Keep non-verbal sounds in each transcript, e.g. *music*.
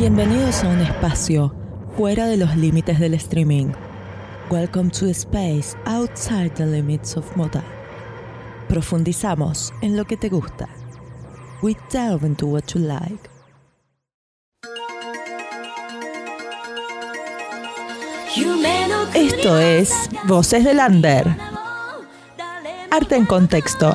Bienvenidos a un espacio fuera de los límites del streaming. Welcome to a space outside the limits of moda. Profundizamos en lo que te gusta. We delve into what you like. Esto es Voces del Under. Arte en contexto.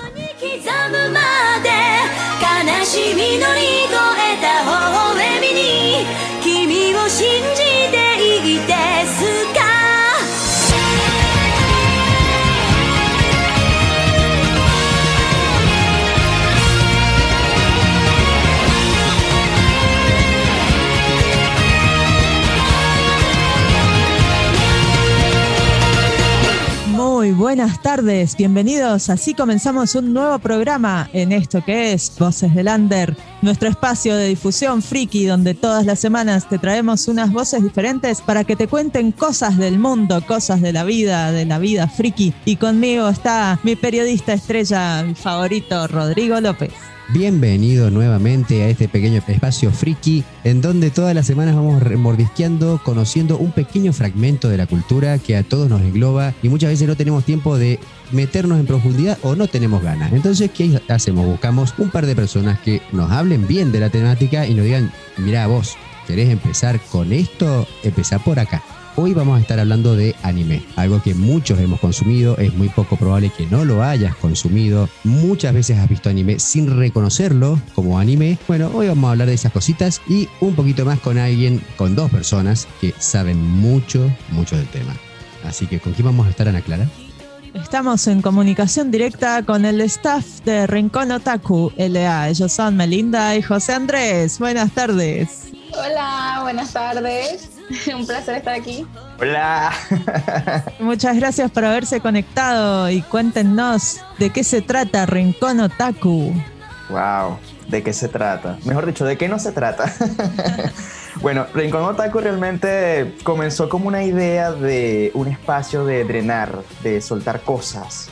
Muy buenas tardes, bienvenidos. Así comenzamos un nuevo programa en esto que es Voces del Under, nuestro espacio de difusión friki donde todas las semanas te traemos unas voces diferentes para que te cuenten cosas del mundo, cosas de la vida, de la vida friki. Y conmigo está mi periodista estrella mi favorito, Rodrigo López. Bienvenido nuevamente a este pequeño espacio friki en donde todas las semanas vamos mordisqueando, conociendo un pequeño fragmento de la cultura que a todos nos engloba y muchas veces no tenemos tiempo de meternos en profundidad o no tenemos ganas. Entonces, ¿qué hacemos? Buscamos un par de personas que nos hablen bien de la temática y nos digan, mira vos, ¿querés empezar con esto? Empezá por acá. Hoy vamos a estar hablando de anime, algo que muchos hemos consumido, es muy poco probable que no lo hayas consumido, muchas veces has visto anime sin reconocerlo como anime. Bueno, hoy vamos a hablar de esas cositas y un poquito más con alguien, con dos personas que saben mucho, mucho del tema. Así que, ¿con quién vamos a estar, Ana Clara? Estamos en comunicación directa con el staff de Rincón Otaku LA. Ellos son Melinda y José Andrés. Buenas tardes. Hola, buenas tardes. *laughs* Un placer estar aquí. Hola. *laughs* Muchas gracias por haberse conectado y cuéntenos de qué se trata Rincón Otaku. Wow, ¿de qué se trata? Mejor dicho, ¿de qué no se trata? *laughs* bueno, Rincón Otaku realmente comenzó como una idea de un espacio de drenar, de soltar cosas,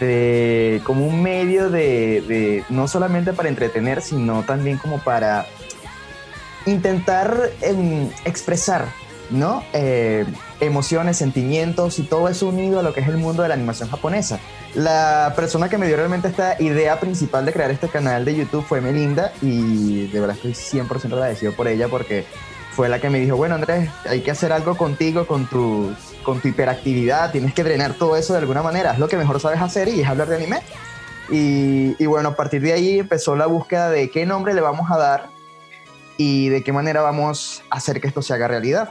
de como un medio de, de no solamente para entretener, sino también como para intentar em, expresar, ¿no? Eh, emociones, sentimientos y todo eso unido a lo que es el mundo de la animación japonesa. La persona que me dio realmente esta idea principal de crear este canal de YouTube fue Melinda y de verdad estoy 100% agradecido por ella porque fue la que me dijo, bueno Andrés, hay que hacer algo contigo, con tu, con tu hiperactividad, tienes que drenar todo eso de alguna manera, es lo que mejor sabes hacer y es hablar de anime. Y, y bueno, a partir de ahí empezó la búsqueda de qué nombre le vamos a dar y de qué manera vamos a hacer que esto se haga realidad.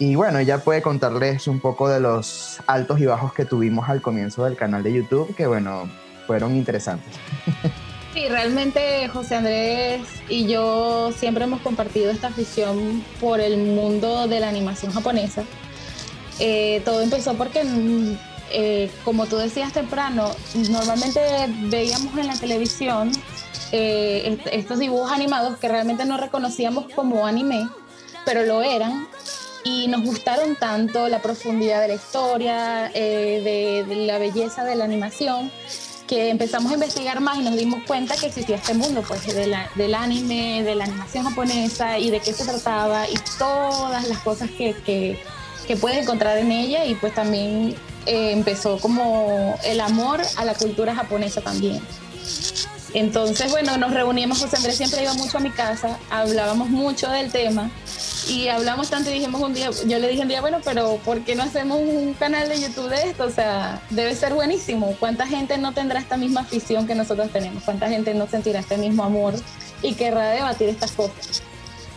Y bueno, ella puede contarles un poco de los altos y bajos que tuvimos al comienzo del canal de YouTube, que bueno, fueron interesantes. *laughs* Sí, realmente José Andrés y yo siempre hemos compartido esta afición por el mundo de la animación japonesa. Eh, todo empezó porque, mm, eh, como tú decías temprano, normalmente veíamos en la televisión eh, est- estos dibujos animados que realmente no reconocíamos como anime, pero lo eran. Y nos gustaron tanto la profundidad de la historia, eh, de, la belleza de la animación, que empezamos a investigar más y nos dimos cuenta que existía este mundo pues, del anime, de la animación japonesa y de qué se trataba y todas las cosas que, que, que puedes encontrar en ella. Y pues también eh, empezó como el amor a la cultura japonesa también. Entonces, bueno, nos reuníamos, José Andrés siempre iba mucho a mi casa, hablábamos mucho del tema y hablamos tanto y dijimos un día, yo le dije un día, bueno, pero ¿por qué no hacemos un canal de YouTube de esto? O sea, debe ser buenísimo. ¿Cuánta gente no tendrá esta misma afición que nosotros tenemos? ¿Cuánta gente no sentirá este mismo amor y querrá debatir estas cosas?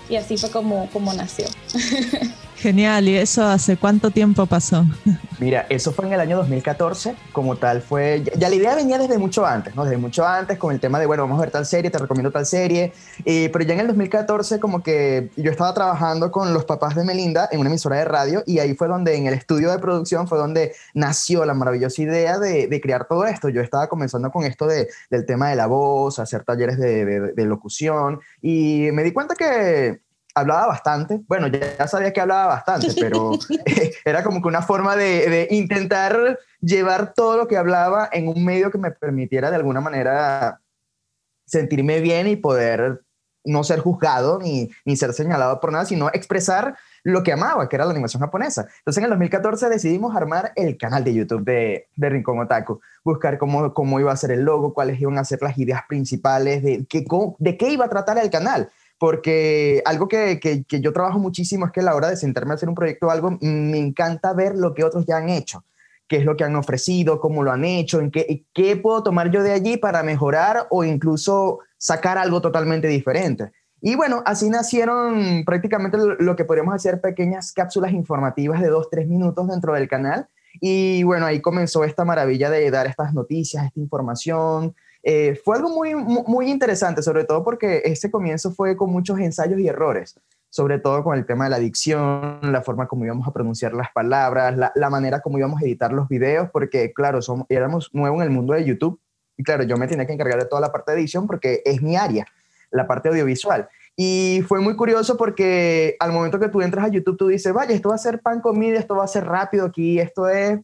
Y así fue como, como nació. *laughs* Genial, ¿y eso hace cuánto tiempo pasó? *laughs* Mira, eso fue en el año 2014, como tal fue, ya, la idea venía desde mucho antes, ¿no? Desde mucho antes con el tema de, bueno, vamos a ver tal serie, te recomiendo tal serie, eh, pero ya en el 2014 como que yo estaba trabajando con los papás de Melinda en una emisora de radio y ahí fue donde en el estudio de producción fue donde nació la maravillosa idea de, de crear todo esto. Yo estaba comenzando con esto de, del tema de la voz, hacer talleres de- de locución y me di cuenta que hablaba bastante. Bueno, ya, sabía que hablaba bastante, pero *laughs* *laughs* era como que una forma de, de intentar llevar todo lo que hablaba en un medio que me permitiera de alguna manera sentirme bien y poder no ser juzgado ni, ni ser señalado por nada, sino expresar lo que amaba, que era la animación japonesa. Entonces en el 2014 decidimos armar el canal de YouTube de, de Rincón Otaku, buscar cómo, cómo iba a ser el logo, cuáles iban a ser las ideas principales, de, cómo- de qué iba a tratar el canal. Porque algo que, que, yo trabajo muchísimo es que a la hora de sentarme a hacer un proyecto o algo, mm, me encanta ver lo que otros ya han hecho qué es lo que han ofrecido, cómo lo han hecho, en qué, qué puedo tomar yo de allí para mejorar o incluso sacar algo totalmente diferente. Y bueno, así nacieron prácticamente lo que podríamos hacer pequeñas cápsulas informativas de dos, tres minutos dentro del canal. Y bueno, ahí comenzó esta maravilla de dar estas noticias, esta información. Eh, fue algo muy, mu- muy interesante, sobre todo porque este comienzo fue con muchos ensayos y errores sobre todo con el tema de la dicción, la forma como íbamos a pronunciar las palabras, la, la manera como íbamos a editar los videos, porque claro, somos, éramos nuevos en el mundo de YouTube y claro, yo me tenía que encargar de toda la parte de edición porque es mi área, la parte audiovisual. Y fue muy curioso porque al momento que tú entras a YouTube, tú dices, vaya, esto va a ser pan comida, esto va a ser rápido aquí, esto es,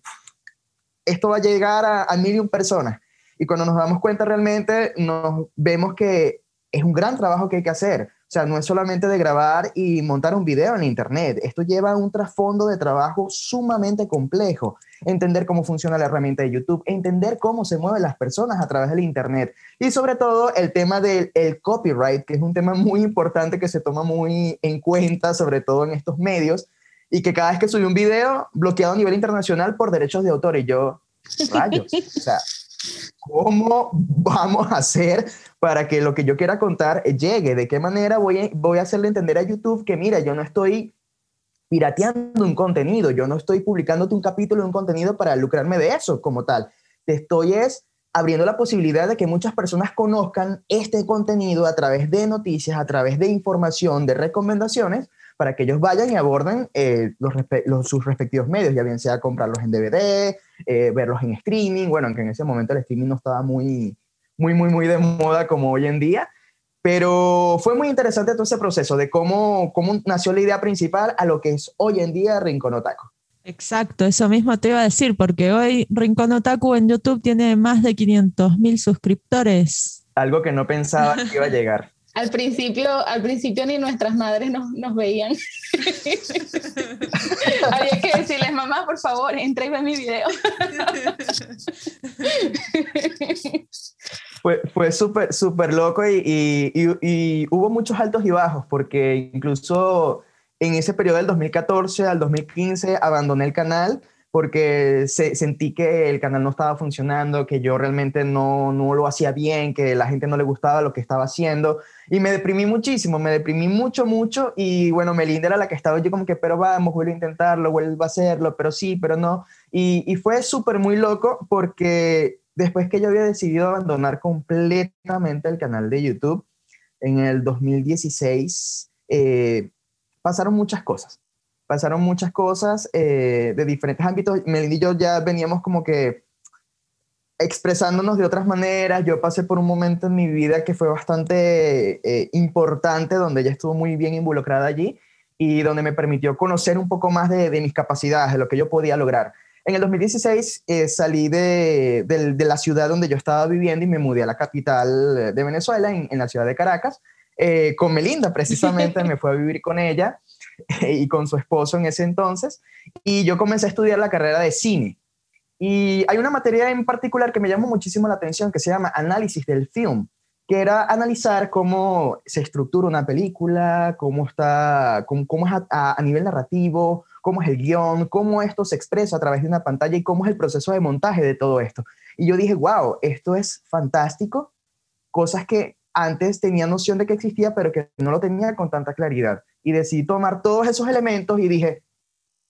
esto va a llegar a, a mil y un personas. Y cuando nos damos cuenta realmente, nos vemos que es un gran trabajo que hay que hacer. O sea, no es solamente de grabar y montar un video en Internet. Esto lleva un trasfondo de trabajo sumamente complejo. Entender cómo funciona la herramienta de YouTube, entender cómo se mueven las personas a través del Internet. Y sobre todo el tema del el copyright, que es un tema muy importante que se toma muy en cuenta, sobre todo en estos medios, y que cada vez que subí un video bloqueado a nivel internacional por derechos de autor, y yo, rayos, o sea, ¿cómo vamos a hacer para que lo que yo quiera contar llegue? ¿De qué manera voy a, voy a hacerle entender a YouTube que, mira, yo no estoy pirateando un contenido, yo no estoy publicándote un capítulo de un contenido para lucrarme de eso como tal. Te estoy es abriendo la posibilidad de que muchas personas conozcan este contenido a través de noticias, a través de información, de recomendaciones, para que ellos vayan y aborden eh, los, respe- los- sus respectivos medios, ya bien sea comprarlos en DVD, eh, verlos en streaming, bueno, aunque en ese momento el streaming no estaba muy, muy, muy, muy de moda como hoy en día, pero fue muy interesante todo ese proceso de cómo, cómo nació la idea principal a lo que es hoy en día Rincón Otaku. Exacto, eso mismo te iba a decir, porque hoy Rincón Otaku en YouTube tiene más de 500 mil suscriptores. Algo que no pensaba que iba a llegar. Al principio, al principio ni nuestras madres nos, nos veían. *laughs* Había que decirles, mamá, por favor, entra y mi video. *laughs* Fue, fue súper, súper loco y, y- y- y hubo muchos altos y bajos, porque incluso en ese periodo del 2014 al 2015 abandoné el canal porque se- sentí que el canal no estaba funcionando, que yo realmente no, no lo hacía bien, que la gente no le gustaba lo que estaba haciendo. Y me deprimí muchísimo, me deprimí mucho, mucho. Y bueno, Melinda era la que estaba yo como que, pero vamos, vuelvo a intentarlo, vuelvo a hacerlo, pero sí, pero no. Y, y fue súper muy loco porque después que yo había decidido abandonar completamente el canal de YouTube, en el 2016, eh, pasaron muchas cosas. Pasaron muchas cosas eh, de diferentes ámbitos. Melinda y yo ya veníamos como que expresándonos de otras maneras. Yo pasé por un momento en mi vida que fue bastante eh, importante, donde ella estuvo muy bien involucrada allí y donde me permitió conocer un poco más de, de mis capacidades, de lo que yo podía lograr. En el 2016 eh, salí de, del- de la ciudad donde yo estaba viviendo y me mudé a la capital de Venezuela, en, en la ciudad de Caracas, eh, con Melinda precisamente, *laughs* me fue a vivir con ella *laughs* y con su esposo en ese entonces, y yo comencé a estudiar la carrera de cine. Y hay una materia en particular que me llamó muchísimo la atención que se llama análisis del film, que era analizar cómo se estructura una película, cómo está, cómo, cómo es a, a- nivel narrativo, cómo es el guion, cómo esto se expresa a través de una pantalla y cómo es el proceso de montaje de todo esto. Y yo dije, wow, esto es fantástico, cosas que antes tenía noción de que existía, pero que no lo tenía con tanta claridad. Y decidí tomar todos esos elementos y dije,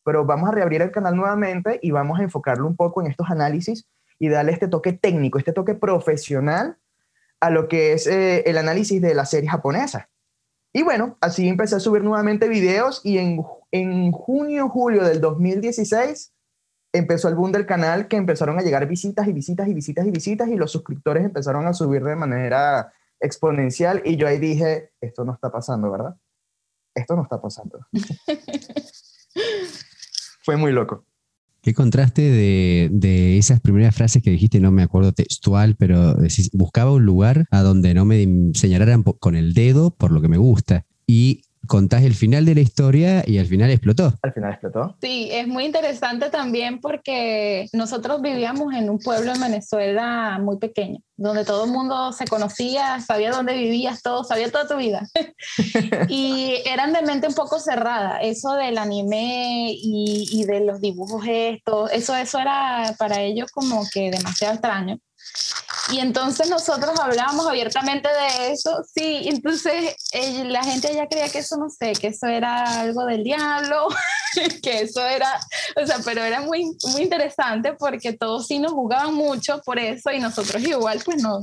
pero vamos a reabrir el canal nuevamente y vamos a enfocarlo un poco en estos análisis y darle este toque técnico, este toque profesional a lo que es eh, el análisis de la serie japonesa. Y bueno, así empecé a subir nuevamente videos y en, en junio, julio del 2016 empezó el boom del canal que empezaron a llegar visitas y visitas y visitas y visitas y los suscriptores empezaron a subir de manera exponencial y yo ahí dije, esto no está pasando, ¿verdad? Esto no está pasando. *laughs* Fue muy loco. ¿Qué contraste de, de, esas primeras frases que dijiste? No me acuerdo textual, pero decís, buscaba un lugar a donde no me señalaran con el dedo por lo que me gusta. Y contás el final de la historia y al final explotó. Al final explotó. Sí, es muy interesante también porque nosotros vivíamos en un pueblo en Venezuela muy pequeño, donde todo el mundo se conocía, sabía dónde vivías, todo, sabía toda tu vida. *laughs* y eran de mente un poco cerrada. Eso del anime y, y de los dibujos estos, eso, eso era para ellos como que demasiado extraño. Y entonces nosotros hablábamos abiertamente de eso, sí, entonces la gente ya creía que eso, no sé, que eso era algo del diablo, *laughs* que eso era, o sea, pero era muy, muy interesante porque todos sí nos jugaban mucho por eso y nosotros igual pues no,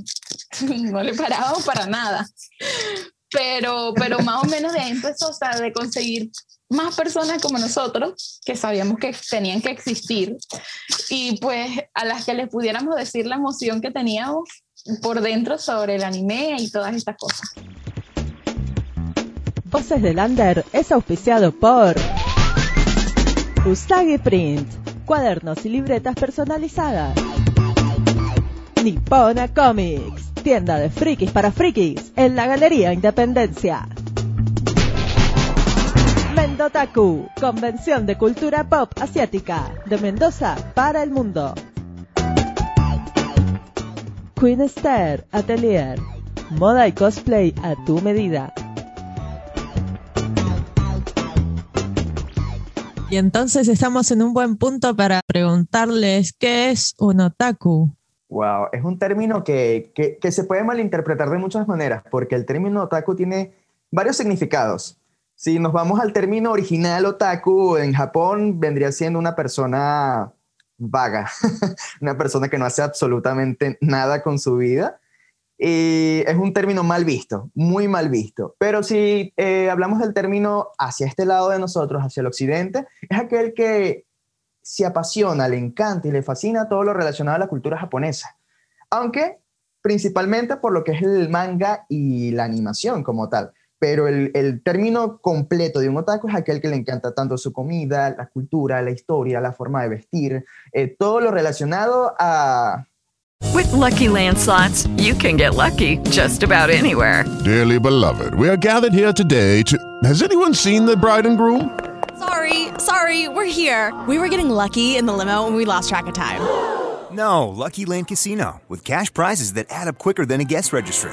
*laughs* no le parábamos para nada. Pero, pero más o menos de ahí empezó, o sea, de conseguir más personas como nosotros que sabíamos que tenían que existir y pues a las que les pudiéramos decir la emoción que teníamos por dentro sobre el anime y todas estas cosas. Voces del Lander es auspiciado por Usagi Print, cuadernos y libretas personalizadas. Nippona Comics, tienda de frikis para frikis, en la Galería Independencia. Mendotaku, Convención de Cultura Pop Asiática, de Mendoza para el mundo. Queen Star Atelier, moda y cosplay a tu medida. Y entonces estamos en un buen punto para preguntarles qué es un otaku. Wow, es un término que, que, que se puede malinterpretar de muchas maneras, porque el término otaku tiene varios significados. Si nos vamos al término original otaku, en Japón vendría siendo una persona vaga, *laughs* una persona que no hace absolutamente nada con su vida. Y es un término mal visto, muy mal visto. Pero si eh, hablamos del término hacia este lado de nosotros, hacia el occidente, es aquel que se apasiona, le encanta y le fascina todo lo relacionado a la cultura japonesa. Aunque principalmente por lo que es el manga y la animación como tal pero el, el, término completo de un otaku es aquel que le encanta tanto su comida, la cultura, la historia, la forma de vestir, eh, todo lo relacionado a... With lucky landslots, you can get lucky just about anywhere. Dearly beloved, we are gathered here today to... Has anyone seen the bride and groom? Sorry, sorry, we're here. We were getting lucky in the limo and we lost track of time. No, Lucky Land Casino, with cash prizes that add up quicker than a guest registry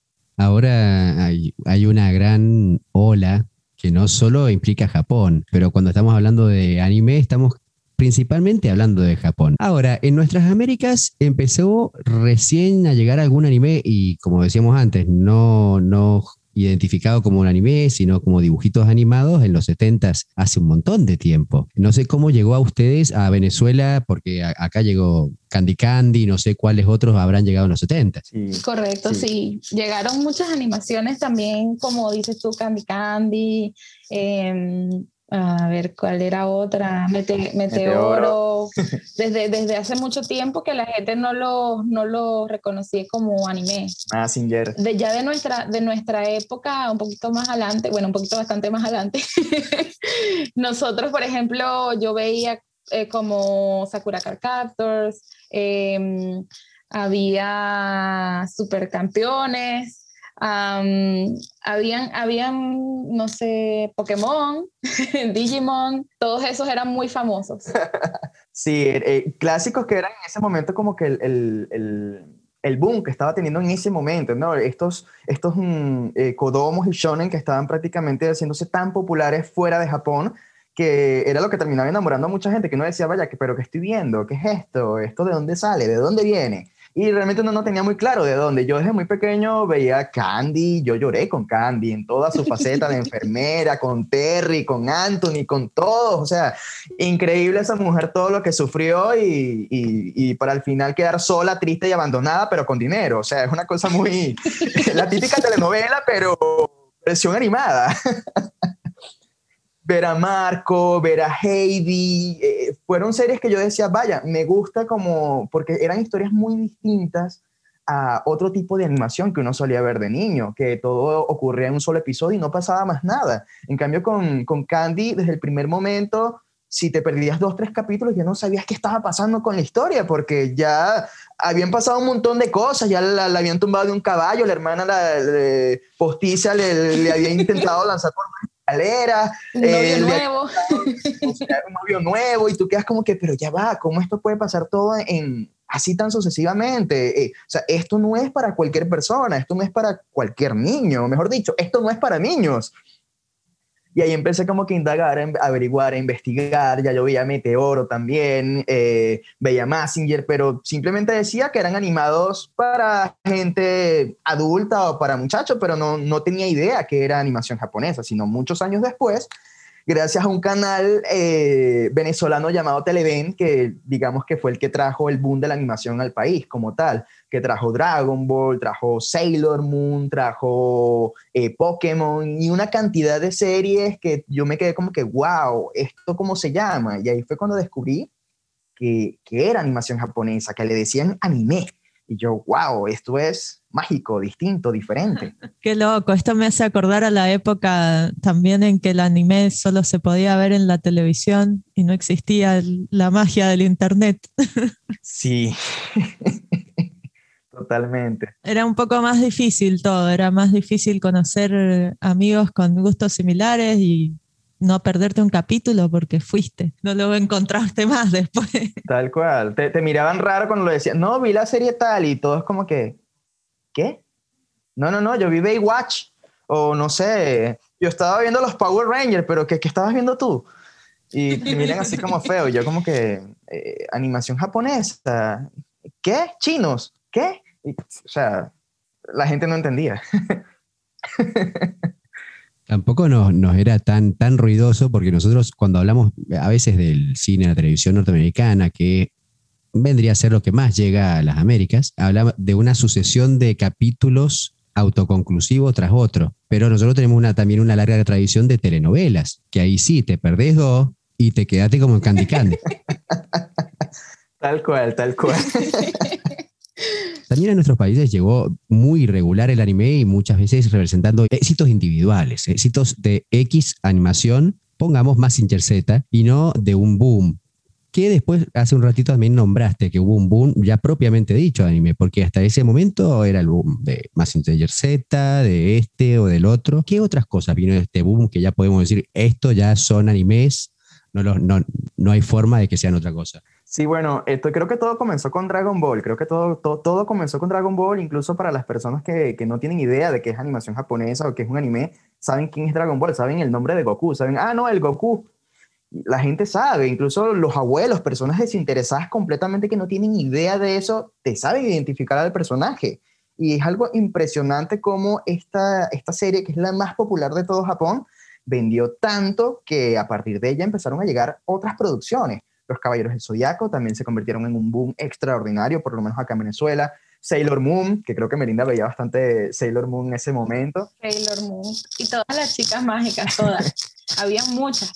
Ahora hay, una gran ola que no solo implica Japón, pero cuando estamos hablando de anime estamos principalmente hablando de Japón. Ahora, en nuestras Américas empezó recién a llegar algún anime y como decíamos antes, no, no identificado como un anime, sino como dibujitos animados en los 70 hace un montón de tiempo. No sé cómo llegó a ustedes a Venezuela, porque acá llegó Candy Candy, no sé cuáles otros habrán llegado en los 70. Correcto, sí. Llegaron muchas animaciones también, como dices tú, Candy Candy. Em, A ver, ¿cuál era otra? Mete- Meteoro. Desde, desde hace mucho tiempo que la gente no lo, no lo reconocía como anime. Massinger. De, ya de nuestra, de nuestra época, un poquito más adelante, bueno, un poquito bastante más adelante, *laughs* nosotros, por ejemplo, yo veía eh, como Sakura Card Captors, em, había supercampeones, am, habían, habían, no sé, Pokémon, *laughs* Digimon, todos esos eran muy famosos. *laughs* Sí, eh, clásicos que eran en ese momento como que el, el, el, el boom que estaba teniendo en ese momento, ¿no? Estos, estos mm, eh, Kodomos y Shonen que estaban prácticamente haciéndose tan populares fuera de Japón que era lo que terminaba enamorando a mucha gente, que uno decía, vaya, pero ¿qué estoy viendo? ¿Qué es esto? ¿Esto de dónde sale? ¿De dónde viene? Y realmente uno no tenía muy claro de dónde. Yo desde muy pequeño veía Candy, yo lloré con Candy en toda su faceta de enfermera, con Terry, con Anthony, con todos. O sea, increíble esa mujer todo lo que sufrió y, y, y para al final quedar sola, triste y abandonada, pero con dinero. O sea, es una cosa muy... *laughs* la típica telenovela, pero versión animada. *laughs* ver a Marco, ver a Heidi, eh, fueron series que yo decía, vaya, me gusta como, porque eran historias muy distintas a otro tipo de animación que uno solía ver de niño, que todo ocurría en un solo episodio y no pasaba más nada. En cambio, con, con Candy, desde el primer momento, si te perdías dos, tres capítulos, ya no sabías qué estaba pasando con la historia, porque ya habían pasado un montón de cosas, ya la, la habían tumbado de un caballo, la hermana la, le- postiza le, había intentado *laughs* lanzar por escalera, Un novio eh, nuevo. o sea, un novio nuevo y tú quedas como que, pero ya va, ¿cómo esto puede pasar todo en así tan sucesivamente? Eh, o sea, esto no es para cualquier persona, esto no es para cualquier niño, mejor dicho, esto no es para niños. Y ahí empecé como que a indagar, a averiguar, a investigar. Ya yo veía Meteoro también, eh, veía Massinger, pero simplemente decía que eran animados para gente adulta o para muchachos, pero no, no tenía idea que era animación japonesa, sino muchos años después, gracias a un canal eh, venezolano llamado Televen, que digamos que fue el que trajo el boom de la animación al país como tal, que trajo Dragon Ball, trajo Sailor Moon, trajo eh, Pokémon y una cantidad de series que yo me quedé como que, wow, ¿esto cómo se llama? Y ahí fue cuando descubrí que, que era animación japonesa, que le decían anime. Y yo, wow, esto es mágico, distinto, diferente. *laughs* Qué loco, esto me hace acordar a la época también en que el anime solo se podía ver en la televisión y no existía el- la magia del internet. *laughs* Sí, *laughs* totalmente. Era un poco más difícil todo, era más difícil conocer amigos con gustos similares y no perderte un capítulo porque fuiste, no lo encontraste *laughs* más después. Tal cual. Te, te miraban raro cuando lo decían, no, vi la serie tal y todo es como que, ¿qué? No, no, no, yo vi Baywatch. O no sé, yo estaba viendo los Power Rangers, pero ¿qué, qué estabas viendo tú? Y te miran así como *laughs* feo. Yo como que, eh, animación japonesa. ¿Qué? ¿Chinos? ¿Qué? Y, o sea, la gente no entendía. *laughs* Tampoco nos, nos era tan, tan ruidoso porque nosotros cuando hablamos a veces del cine, la televisión norteamericana, que vendría a ser lo que más llega a las Américas, hablaba de una sucesión de capítulos autoconclusivos tras otro. Pero nosotros tenemos una, también una larga tradición de telenovelas, que ahí sí, te perdés dos y te quedaste como en Candy Candy. *laughs* Tal cual, tal cual. *laughs* También a nuestros países llegó muy irregular el anime y muchas veces representando éxitos individuales, éxitos de X animación, pongamos más Z, y no de un boom. Que después, hace un ratito también nombraste que hubo un boom ya propiamente dicho de anime, porque hasta ese momento era el boom de Mazinger Z, de este o del otro. ¿Qué otras cosas vino de este boom que ya podemos decir, esto ya son animes, no, no, no hay forma de que sean otra cosa? Sí, bueno, esto creo que todo comenzó con Dragon Ball. Creo que todo, todo, todo comenzó con Dragon Ball, incluso para las personas que, que no tienen idea de qué es animación japonesa o qué es un anime, saben quién es Dragon Ball, saben el nombre de Goku, saben, ah, no, el Goku. La gente sabe, incluso los abuelos, personas desinteresadas completamente que no tienen idea de eso, te saben identificar al personaje. Y es algo impresionante cómo esta, esta serie, que es la más popular de todo Japón, vendió tanto que a partir de ella empezaron a llegar otras producciones. Los Caballeros del Zodiaco también se convirtieron en un boom extraordinario, por lo menos acá en Venezuela. Sailor Moon, que creo que Melinda veía bastante Sailor Moon en ese momento. Sailor Moon y todas las chicas mágicas, todas. *laughs* Había muchas,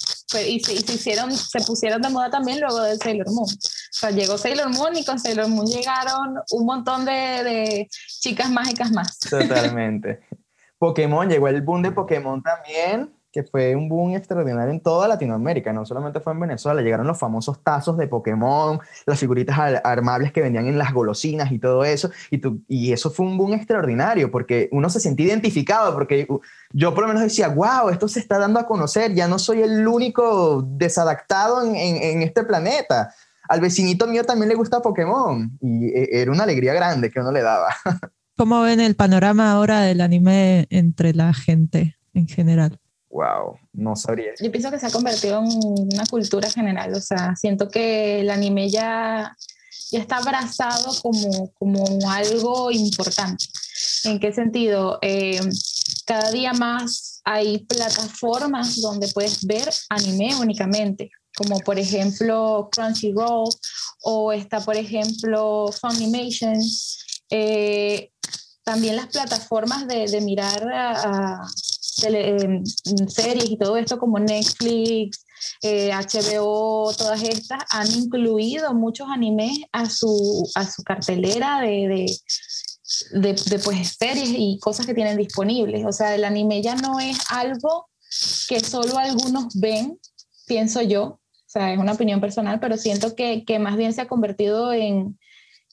y, se, y se hicieron, se pusieron de moda también luego de Sailor Moon. O sea, llegó Sailor Moon y con Sailor Moon llegaron un montón de, de chicas mágicas más. Totalmente. *laughs* Pokémon, llegó el boom de Pokémon también, que fue un boom extraordinario en toda Latinoamérica, no solamente fue en Venezuela, llegaron los famosos tazos de Pokémon, las figuritas ar- armables que vendían en las golosinas y todo eso, y, tú- y eso fue un boom extraordinario, porque uno se sentía identificado, porque yo por lo menos decía, wow, esto se está dando a conocer, ya no soy el único desadaptado en, en- en este planeta. Al vecinito mío también le gusta Pokémon, y eh, era una alegría grande que uno le daba. *laughs* ¿Cómo ven el panorama ahora del anime entre la gente en general? Wow, no sabría. Yo pienso que se ha convertido en una cultura general, o sea, siento que el anime ya, ya está abrazado como, como algo importante. ¿En qué sentido? Eh, cada día más hay plataformas donde puedes ver anime únicamente, como por ejemplo Crunchyroll o está por ejemplo Funimation. Eh, también las plataformas de, de mirar a, a em, series y todo esto como Netflix, eh, HBO, todas estas han incluido muchos animes a su, a su cartelera de, de, de, de, pues, series y cosas que tienen disponibles. O sea, el anime ya no es algo que solo algunos ven, pienso yo. O sea, es una opinión personal, pero siento que, que más bien se ha convertido en,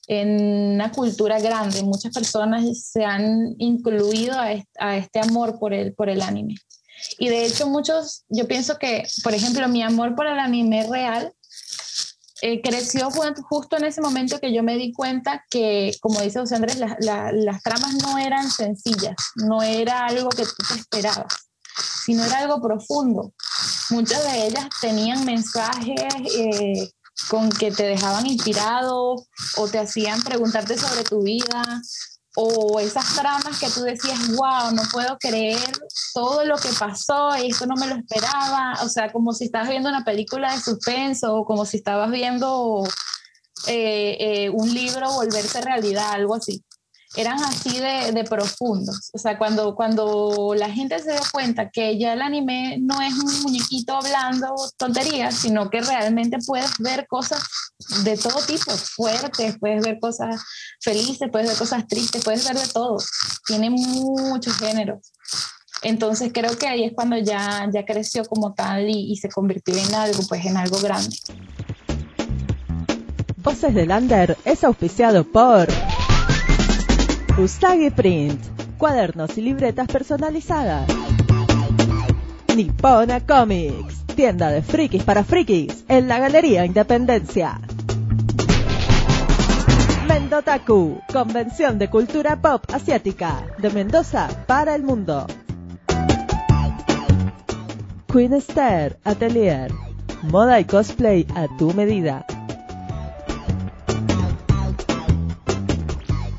en una cultura grande. Muchas personas se han incluido a este, amor por el, por el anime. Y de hecho muchos, yo pienso que, por ejemplo, mi amor por el anime real eh, creció ju- justo en ese momento que yo me di cuenta que, como dice José Andrés, la- la- las tramas no eran sencillas, no era algo que tú te esperabas, sino era algo profundo. Muchas de ellas tenían mensajes eh, con que te dejaban inspirado o te hacían preguntarte sobre tu vida o esas tramas que tú decías, wow, no puedo creer todo lo que pasó y esto no me lo esperaba, o sea, como si estabas viendo una película de suspenso o como si estabas viendo eh, eh, un libro volverse realidad, algo así. Eran así de, de profundos. O sea, cuando, cuando la gente se dio cuenta que ya el anime no es un muñequito hablando tonterías, sino que realmente puedes ver cosas de todo tipo, fuertes, puedes ver cosas felices, puedes ver cosas tristes, puedes ver de todo. Tiene muchos géneros. Entonces creo que ahí es cuando ya, ya creció como tal y, y se convirtió en algo, pues en algo grande. Voces del Under es auspiciado por Usagi Print, cuadernos y libretas personalizadas. Nippona Comics, tienda de frikis para frikis, en la Galería Independencia. Mendotaku, convención de cultura pop asiática, de Mendoza para el mundo. Queen Star Atelier, moda y cosplay a tu medida.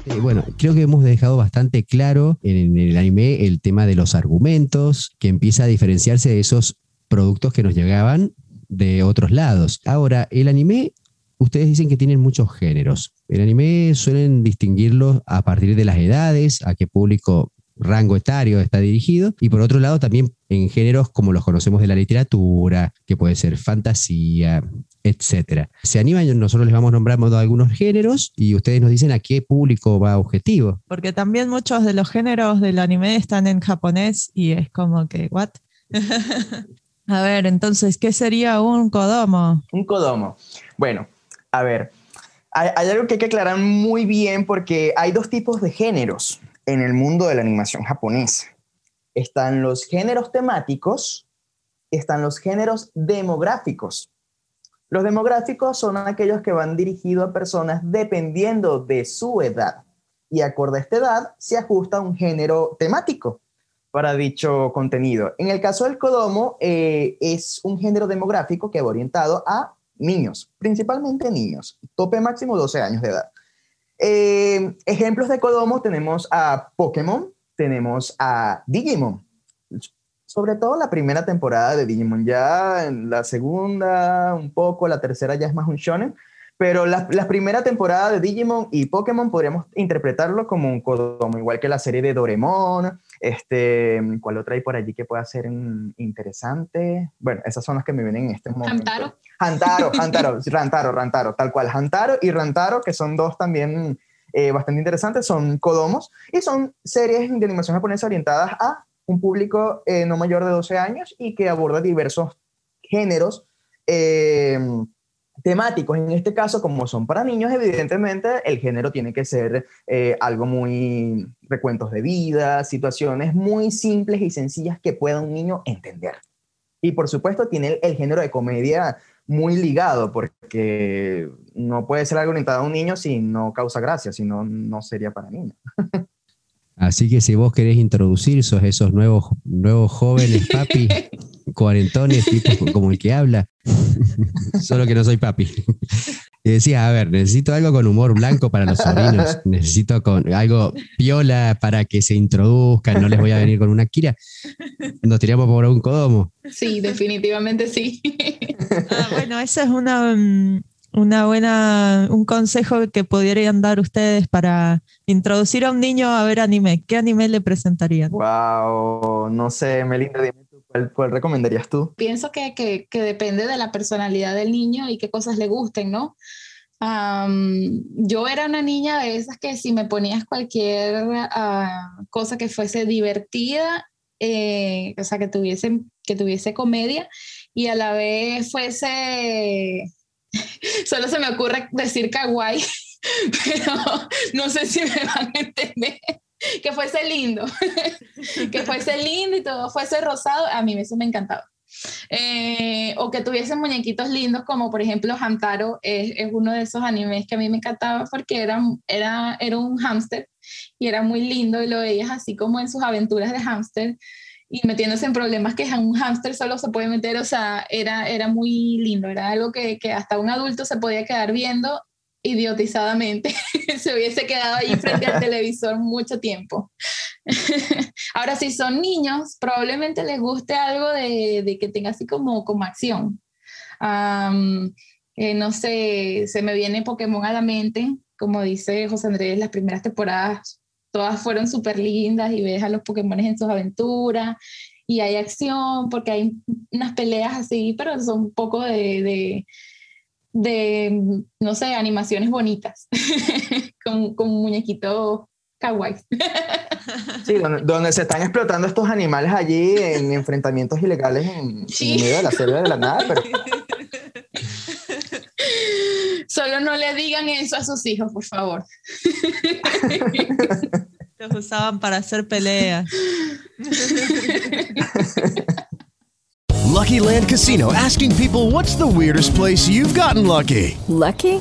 Eh, bueno, creo que hemos dejado bastante claro en el anime el tema de los argumentos, que empieza a diferenciarse de esos productos que nos llegaban de otros lados. Ahora, el anime, ustedes dicen que tienen muchos géneros. El anime suelen distinguirlos a partir de las edades, a qué público rango etario está dirigido, y por otro lado también en géneros como los conocemos de la literatura, que puede ser fantasía, etcétera. Se animan, nosotros les vamos nombrando algunos géneros y ustedes nos dicen a qué público va objetivo. Porque también muchos de los géneros del anime están en japonés y es como que, ¿what? *laughs* a ver, entonces, ¿qué sería un kodomo? Un kodomo. Bueno, a ver, hay, hay algo que hay que aclarar muy bien porque hay dos tipos de géneros en el mundo de la animación japonesa. Están los géneros temáticos, están los géneros demográficos. Los demográficos son aquellos que van dirigidos a personas dependiendo de su edad. Y acorde a esta edad, se ajusta un género temático para dicho contenido. En el caso del Kodomo, eh, es un género demográfico que va orientado a niños, principalmente niños, tope máximo 12 años de edad. Eh, ejemplos de Kodomo tenemos a Pokémon, tenemos a Digimon. Sobre todo la primera temporada de Digimon, ya en la segunda un poco, la tercera ya es más un shonen, Pero la, la primera temporada de Digimon y Pokémon podríamos interpretarlo como un Kodomo, igual que la serie de Doremon. Este, ¿Cuál otra hay por allí que pueda ser interesante? Bueno, esas son las que me vienen en este momento. Hantaro. Hantaro, *laughs* Hantaro, Rantaro, Rantaro, tal cual. Hantaro y Rantaro, que son dos también eh, bastante interesantes, son Kodomos y son series de animación japonesa orientadas a un público eh, no mayor de 12 años y que aborda diversos géneros eh, temáticos. En este caso, como son para niños, evidentemente el género tiene que ser eh, algo muy recuentos de vida, situaciones muy simples y sencillas que pueda un niño entender. Y por supuesto tiene el, el género de comedia muy ligado, porque no puede ser algo orientado a un niño si no causa gracia, si no, no sería para niños. *laughs* Así que si vos querés introducir, sos esos nuevos, nuevos jóvenes papi, *laughs* cuarentones, tipo como el que habla, *laughs* solo que no soy papi. Y decía, a ver, necesito algo con humor blanco para los sobrinos, necesito con algo piola para que se introduzcan, no les voy a venir con una Kira, nos tiramos por un codomo. Sí, definitivamente sí. Ah, bueno, esa es una, mm, una buena, un consejo que podrían dar ustedes para introducir a un niño a ver anime. ¿Qué anime le presentarían? Wow, no sé, Melinda, dime tú, ¿cuál, cuál recomendarías tú? Pienso que, que, que depende de la personalidad del niño y qué cosas le gusten, ¿no? Yo era una niña de esas que si me ponías cualquier ah, cosa que fuese divertida, eh, o sea, que tuviese, que tuviese comedia y a la vez fuese, *laughs* solo se me ocurre decir kawaii, *laughs* pero no sé si me van a entender. Que fuese lindo, *laughs* que fuese lindo y todo fuese rosado, a mí eso me encantaba. Eh, o que tuviesen muñequitos lindos, como por ejemplo Hamtaro, es, es, uno de esos animes que a mí me encantaba porque era, era, era un hámster y era muy lindo y lo veías así como en sus aventuras de hámster y metiéndose en problemas que un hámster solo se puede meter, o sea, era, era muy lindo, era algo que, que hasta un adulto se podía quedar viendo idiotizadamente, *laughs* se hubiese quedado ahí frente al televisor mucho tiempo. *laughs* Ahora, si son niños, probablemente les guste algo de, de que tenga así como, como acción. Um, eh, no sé, se me viene Pokémon a la mente, como dice José Andrés, las primeras temporadas todas fueron súper lindas y ves a los Pokémon en sus aventuras y hay acción porque hay unas peleas así, pero son un poco de, de, de no sé, animaciones bonitas *laughs* con, con muñequitos kawaii. Sí, donde, donde, se están explotando estos animales allí en enfrentamientos ilegales en, sí. en medio de la selva de la nada, pero... *laughs* Solo no le digan eso a sus hijos, por favor. *laughs* Los usaban para hacer peleas. Lucky Land Casino asking people what's the weirdest place you've gotten lucky? Lucky?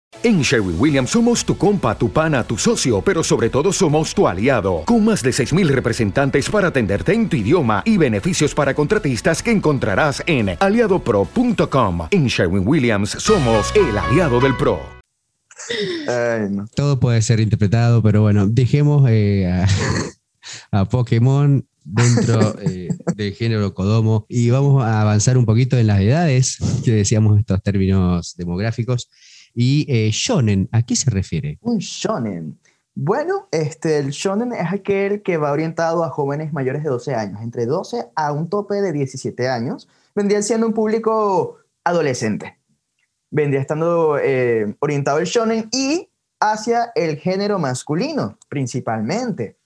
En Sherwin Williams somos tu compa, tu pana, tu socio, pero sobre todo somos tu aliado, con más de 6.000 representantes para atenderte en tu idioma y beneficios para contratistas que encontrarás en aliadopro.com. En Sherwin Williams somos el aliado del PRO. Ay, no. Todo puede ser interpretado, pero bueno, dejemos eh, a, *laughs* a, Pokémon dentro eh, del género Kodomo y vamos a avanzar un poquito en las edades, que decíamos estos términos demográficos. Y eh, shonen, ¿a qué se refiere? Un shonen. Bueno, este, el shonen es aquel que va orientado a jóvenes mayores de 12 años, entre 12 a un tope de 17 años. Vendría siendo un público adolescente. Vendría estando eh, orientado el shonen y hacia el género masculino, principalmente.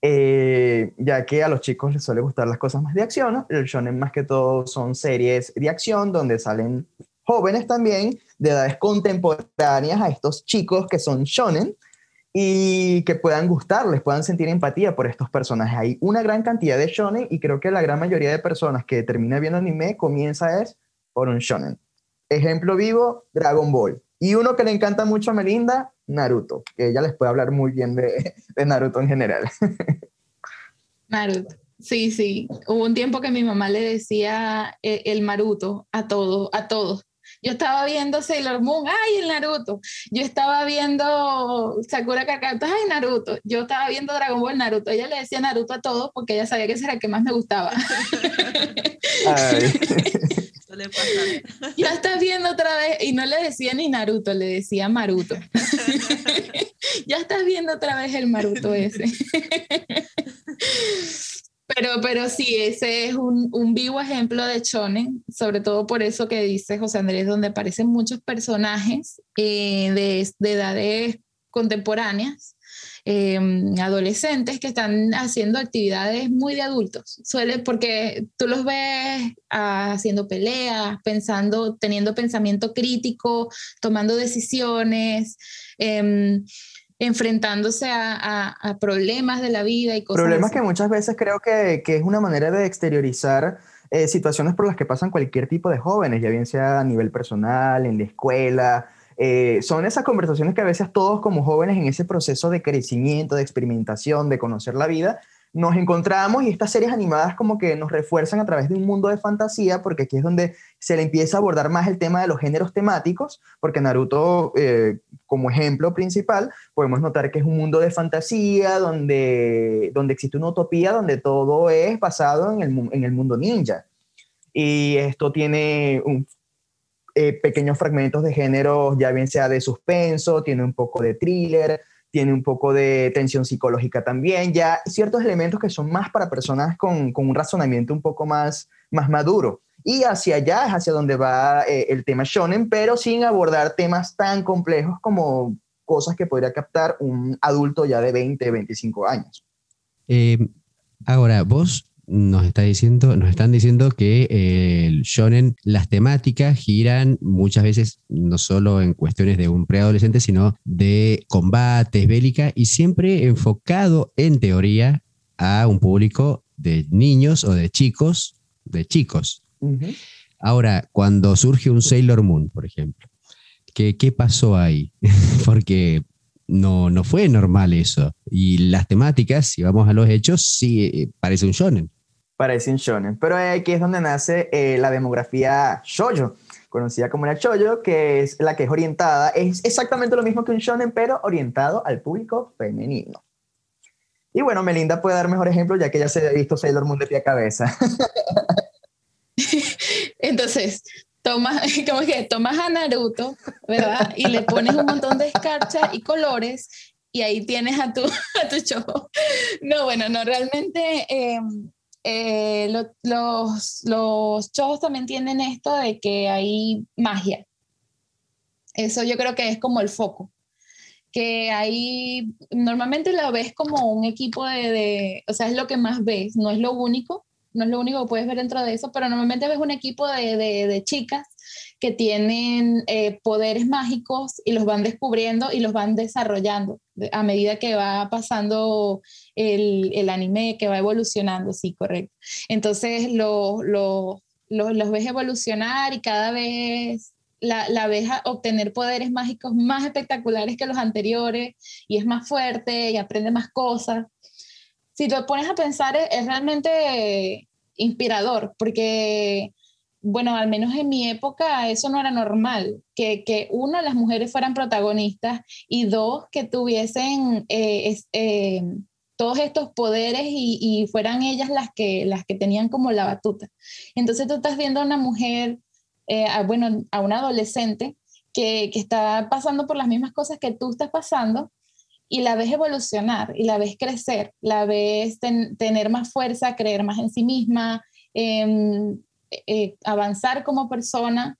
Eh, ya que a los chicos les suele gustar las cosas más de acción, ¿no? el shonen más que todo son series de acción donde salen jóvenes también de edades contemporáneas a estos chicos que son shonen y que puedan gustarles, puedan sentir empatía por estos personajes. Hay una gran cantidad de shonen y creo que la gran mayoría de personas que termina viendo anime comienza es por un shonen. Ejemplo vivo, Dragon Ball. Y uno que le encanta mucho a Melinda, Naruto, que ella les puede hablar muy bien de, *laughs* de Naruto en general. *laughs* Naruto. Sí, sí. Hubo un tiempo que mi mamá le decía eh, el Maruto a todos, a todos. Yo estaba viendo Sailor Moon, ay, el Naruto. Yo estaba viendo Sakura Kakato, ay, Naruto. Yo estaba viendo Dragon Ball Naruto. Ella le decía Naruto a todos porque ella sabía que ese era el que más me gustaba. *laughs* Ya *laughs* estás viendo otra vez, y no le decía ni Naruto, le decía Maruto. *laughs* ya estás viendo otra vez el Maruto ese. Pero, pero sí, ese es un, un, vivo ejemplo de Shonen, sobre todo por eso que dice José Andrés, donde aparecen muchos personajes eh, de, de, edades contemporáneas, eh, adolescentes que están haciendo actividades muy de adultos. Suele, porque tú los ves haciendo peleas, pensando, teniendo pensamiento crítico, tomando decisiones. Eh, enfrentándose a, a, problemas de la vida y cosas Problemas así. que muchas veces creo que, que es una manera de exteriorizar eh, situaciones por las que pasan cualquier tipo de jóvenes, ya bien sea a nivel personal, en la escuela. Eh, son esas conversaciones que a veces todos como jóvenes en ese proceso de crecimiento, de experimentación, de conocer la vida, nos encontramos y estas series animadas como que nos refuerzan a través de un mundo de fantasía, porque aquí es donde se le empieza a abordar más el tema de los géneros temáticos, porque Naruto, eh, como ejemplo principal, podemos notar que es un mundo de fantasía, donde, donde existe una utopía, donde todo es basado en el, en el mundo ninja. Y esto tiene un, eh, pequeños fragmentos de género, ya bien sea de suspenso, tiene un poco de thriller, tiene un poco de tensión psicológica también, ya ciertos elementos que son más para personas con, con un razonamiento un poco más, más maduro. Y hacia allá es hacia donde va eh, el tema shonen, pero sin abordar temas tan complejos como cosas que podría captar un adulto ya de 20, 25 años. Eh, ahora, vos nos, está diciendo, nos están diciendo que eh, el shonen, las temáticas giran muchas veces no solo en cuestiones de un preadolescente, sino de combates, bélica, y siempre enfocado en teoría a un público de niños o de chicos, de chicos. Uh -huh. Ahora, cuando surge un Sailor Moon, por ejemplo, ¿qué, qué pasó ahí? *laughs* Porque no, no fue normal eso. Y las temáticas, si vamos a los hechos, sí eh, parece un shonen. Parece un shonen. Pero aquí es donde nace eh, la demografía shoujo, conocida como la shoujo, que es la que es orientada, es exactamente lo mismo que un shonen, pero orientado al público femenino. Y bueno, Melinda puede dar mejor ejemplo, ya que ya se ha visto Sailor Moon de pie a cabeza. *laughs* Entonces, tomas, *laughs* como que tomas a Naruto, ¿verdad? Y le pones un montón de escarcha y colores y ahí tienes a tu, *laughs* a tu show. No, bueno, no, realmente eh, eh, lo, los, los shows también tienen esto de que hay magia. Eso yo creo que es como el foco. Que ahí normalmente lo ves como un equipo de, o sea, es lo que más ves, no es lo único, no es lo único que puedes ver dentro de eso, pero normalmente ves un equipo de chicas que tienen eh, poderes mágicos y los van descubriendo y los van desarrollando a medida que va pasando el, el anime, que va evolucionando, sí, correcto. Entonces lo, lo, lo, los ves evolucionar y cada vez la, la ves obtener poderes mágicos más espectaculares que los anteriores y es más fuerte y aprende más cosas. Si te pones a pensar, es, es realmente inspirador, porque, bueno, al menos en mi época eso no era normal, que, que uno, las mujeres fueran protagonistas y dos, que tuviesen eh, eh, todos estos poderes y, fueran ellas las que, las que tenían como la batuta. Entonces tú estás viendo a una mujer, eh, a, bueno, a una adolescente que, que está pasando por las mismas cosas que tú estás pasando y la ves evolucionar y la ves crecer, la ves ten, tener más fuerza, creer más en sí misma, eh, eh, avanzar como persona,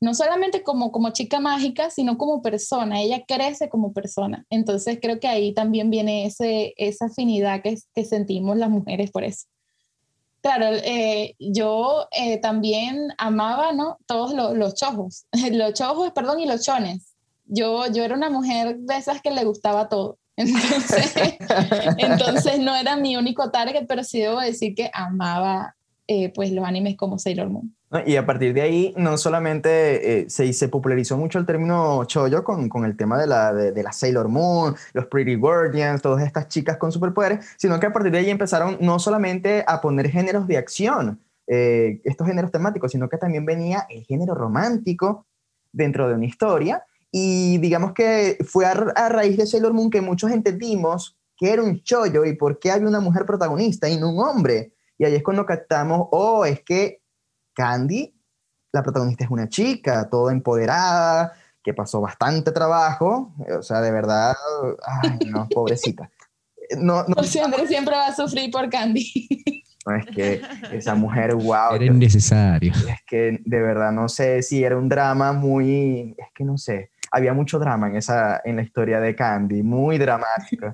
no solamente como, como chica mágica, sino como persona, ella crece como persona. Entonces creo que ahí también viene ese, esa afinidad que, sentimos las mujeres por eso. Claro, eh, yo eh, también amaba, ¿no? Todos los, los chojos, *laughs* los chojos, perdón, y los chones yo, yo era una mujer de esas que le gustaba todo. *laughs* Entonces, entonces no era mi único target, pero sí debo decir que amaba eh, pues los animes como Sailor Moon. Y a partir de ahí, no solamente eh, se, se popularizó mucho el término chollo con, con el tema de la, de, la Sailor Moon, los Pretty Guardians, todas estas chicas con superpoderes, sino que a partir de ahí empezaron no solamente a poner géneros de acción, eh, estos géneros temáticos, sino que también venía el género romántico dentro de una historia. Y digamos que fue a, raíz de Sailor Moon que muchos entendimos que era un chollo y por qué había una mujer protagonista y no un hombre. Y ahí es cuando captamos, oh, es que Candy, la protagonista es una chica, toda empoderada, que pasó bastante trabajo, o sea, de verdad, ay, no, *laughs* pobrecita. No, no, José Andrés siempre va a sufrir por Candy. *laughs* no, es que esa mujer, wow. Era innecesario. Es que de verdad no sé si era un drama muy, es que no sé, había mucho drama en esa, en la historia de Candy, muy dramática.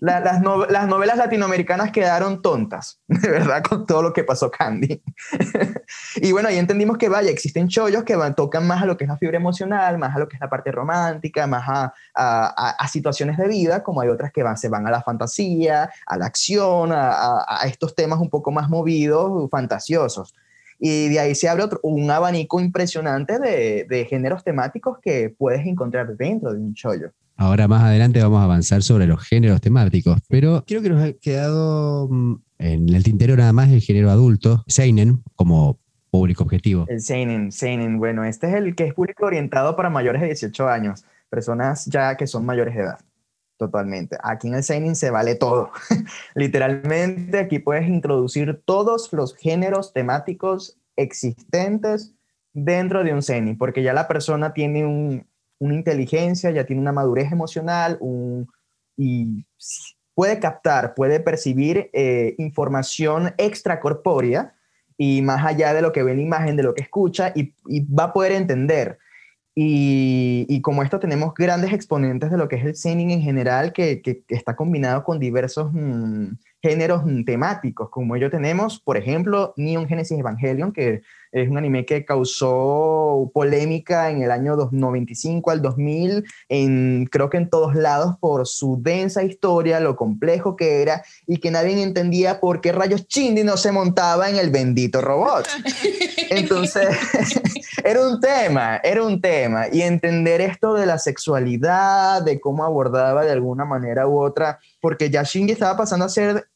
La- las, no- las novelas latinoamericanas quedaron tontas, de verdad, con todo lo que pasó Candy. *laughs* y bueno, ahí entendimos que vaya, existen chollos que van, tocan más a lo que es la fibra emocional, más a lo que es la parte romántica, más a, a- a- a situaciones de vida, como hay otras que van, se van a la fantasía, a la acción, a, estos temas un poco más movidos, fantasiosos. Y de ahí se abre otro- un abanico impresionante de, de géneros temáticos que puedes encontrar dentro de un chollo. Ahora más adelante vamos a avanzar sobre los géneros temáticos, pero creo que nos ha quedado mm, en el tintero nada más el género adulto, Seinen, como público objetivo. El Seinen, Seinen, bueno, este es el que es público orientado para mayores de 18 años, personas ya que son mayores de edad, totalmente. Aquí en el Seinen se vale todo. *laughs* Literalmente aquí puedes introducir todos los géneros temáticos existentes dentro de un Seinen, porque ya la persona tiene un- una inteligencia, ya tiene una madurez emocional y puede captar, puede percibir eh, información extracorpórea y más allá de lo que ve en la imagen, de lo que escucha, y va a poder entender. Y, y como esto tenemos grandes exponentes de lo que es el seinen en general, que, que- está combinado con diversos mm, géneros temáticos, como ello tenemos, por ejemplo, Neon Genesis Evangelion, que es un anime que causó polémica en el año dos- 95 al 2000, en, creo que en todos lados, por su densa historia, lo complejo que era, y que nadie entendía por qué rayos Chindi no se montaba en el bendito robot. *laughs* Entonces, *laughs* era un tema, era un tema. Y entender esto de la sexualidad, de cómo abordaba de alguna manera u otra, porque ya Shinji estaba pasando a ser,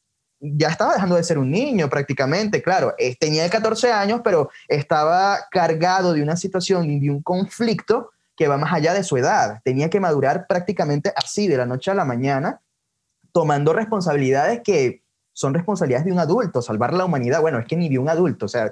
ya estaba dejando de ser un niño prácticamente, claro, eh, tenía 14 años, pero estaba cargado de una situación y de un conflicto que va más allá de su edad. Tenía que madurar prácticamente así, de la noche a la mañana, tomando responsabilidades que son responsabilidades de un adulto, salvar la humanidad. Bueno, es que ni de un adulto, o sea,